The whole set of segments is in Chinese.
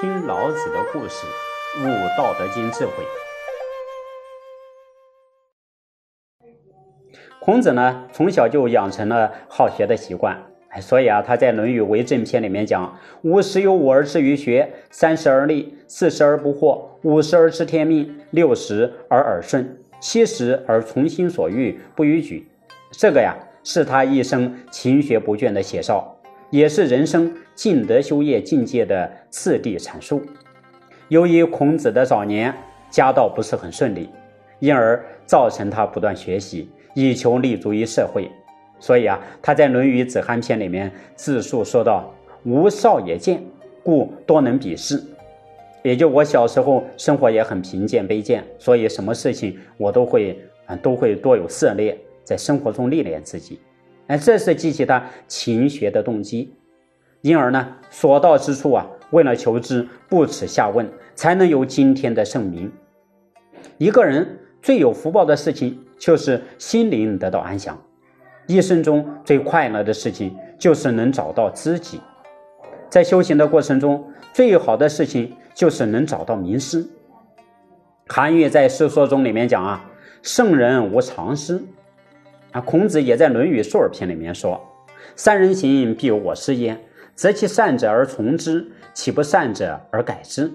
听老子的故事，悟道德经智慧。孔子呢，从小就养成了好学的习惯，所以啊，他在《论语为政篇》里面讲：“五十有五而志于学，三十而立，四十而不惑，五十而知天命，六十而耳顺，七十而从心所欲不逾矩。”这个呀，是他一生勤学不倦的写照。也是人生尽德修业境界的次第阐述。由于孔子的早年家道不是很顺利，因而造成他不断学习，以求立足于社会。所以啊，他在《论语子罕篇》里面自述说道：“吾少也贱，故多能鄙视。”也就我小时候生活也很贫贱卑贱，所以什么事情我都会啊都会多有涉猎，在生活中历练自己。哎，这是激起他勤学的动机，因而呢，所到之处啊，为了求知，不耻下问，才能有今天的盛名。一个人最有福报的事情，就是心灵得到安详；一生中最快乐的事情，就是能找到知己。在修行的过程中，最好的事情就是能找到名师。韩愈在《世说》中里面讲啊：“圣人无常师。”啊，孔子也在《论语述而篇》里面说：“三人行，必有我师焉。择其善者而从之，其不善者而改之。”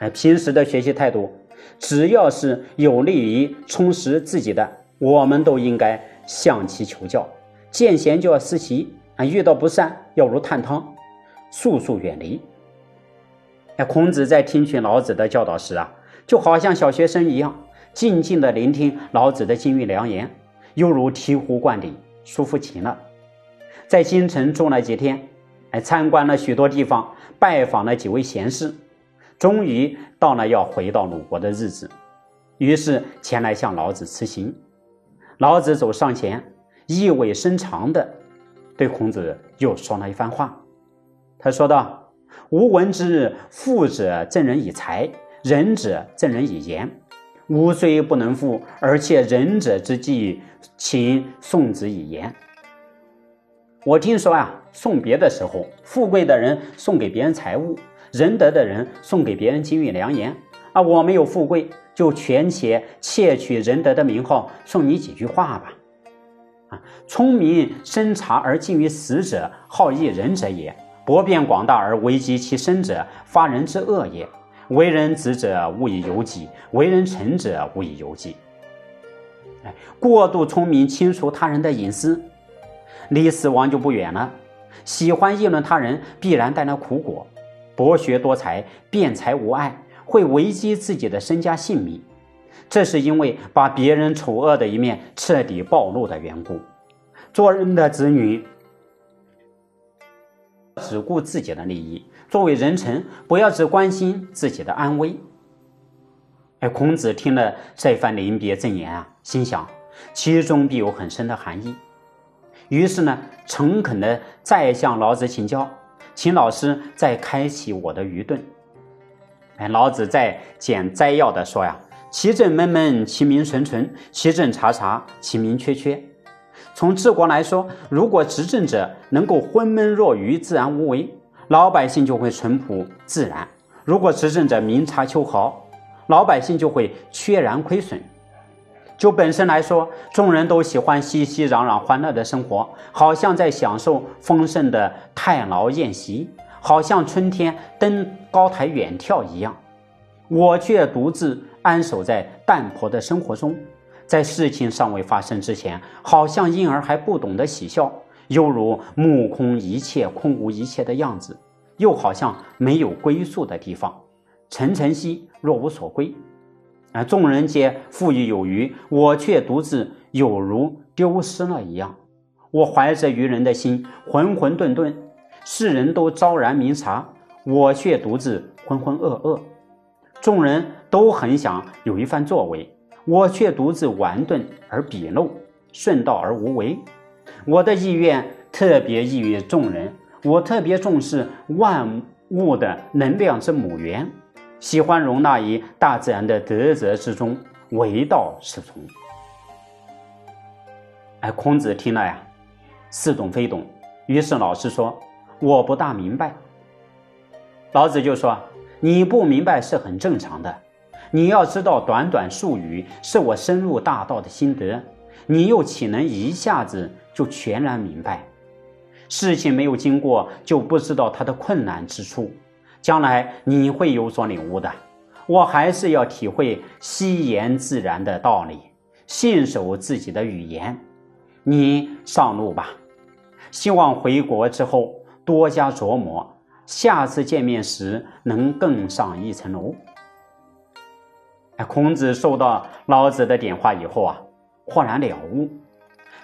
哎，平时的学习态度，只要是有利于充实自己的，我们都应该向其求教。见贤就要思齐啊，遇到不善要如探汤，速速远离。哎，孔子在听取老子的教导时啊，就好像小学生一样，静静的聆听老子的金玉良言。犹如醍醐灌顶，舒服极了。在京城住了几天，还，参观了许多地方，拜访了几位贤士，终于到了要回到鲁国的日子，于是前来向老子辞行。老子走上前，意味深长的对孔子又说了一番话。他说道：“吾闻之，富者赠人以财，仁者赠人以言。吾虽不能富，而且仁者之计。”请送子以言。我听说啊，送别的时候，富贵的人送给别人财物，仁德的人送给别人金玉良言。啊，我没有富贵，就权且窃取仁德的名号，送你几句话吧。啊，聪明深察而近于死者，好义仁者也；博变广大而危及其身者，发人之恶也。为人子者，勿以由己；为人臣者，勿以由己。哎，过度聪明，清除他人的隐私，离死亡就不远了。喜欢议论他人，必然带来苦果。博学多才，辩才无碍，会危及自己的身家性命。这是因为把别人丑恶的一面彻底暴露的缘故。做人的子女，只顾自己的利益；作为人臣，不要只关心自己的安危。哎，孔子听了这番临别赠言啊，心想其中必有很深的含义，于是呢，诚恳的再向老子请教，请老师再开启我的愚钝。哎，老子在简摘要的说呀：“其政闷闷，其名纯纯；其政察察，其民缺缺。”从治国来说，如果执政者能够昏闷若愚、自然无为，老百姓就会淳朴自然；如果执政者明察秋毫，老百姓就会缺然亏损。就本身来说，众人都喜欢熙熙攘攘、欢乐的生活，好像在享受丰盛的太牢宴席，好像春天登高台远眺一样。我却独自安守在淡泊的生活中，在事情尚未发生之前，好像婴儿还不懂得喜笑，犹如目空一切、空无一切的样子，又好像没有归宿的地方。沉沉兮若无所归，啊！众人皆富裕有余，我却独自有如丢失了一样。我怀着愚人的心，浑浑沌沌；世人都昭然明察，我却独自浑浑噩噩。众人都很想有一番作为，我却独自顽钝而鄙陋，顺道而无为。我的意愿特别异于众人，我特别重视万物的能量之母源。喜欢容纳于大自然的德泽之中，唯道是从。哎，孔子听了呀，似懂非懂。于是老师说：“我不大明白。”老子就说：“你不明白是很正常的。你要知道，短短数语是我深入大道的心得，你又岂能一下子就全然明白？事情没有经过，就不知道它的困难之处。将来你会有所领悟的。我还是要体会惜言自然的道理，信守自己的语言。你上路吧，希望回国之后多加琢磨。”下次见面时能更上一层楼。哎，孔子受到老子的点化以后啊，豁然了悟，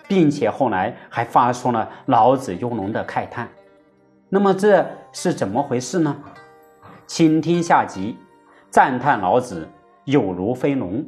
并且后来还发出了老子庸龙的慨叹。那么这是怎么回事呢？请听下集，赞叹老子有如飞龙。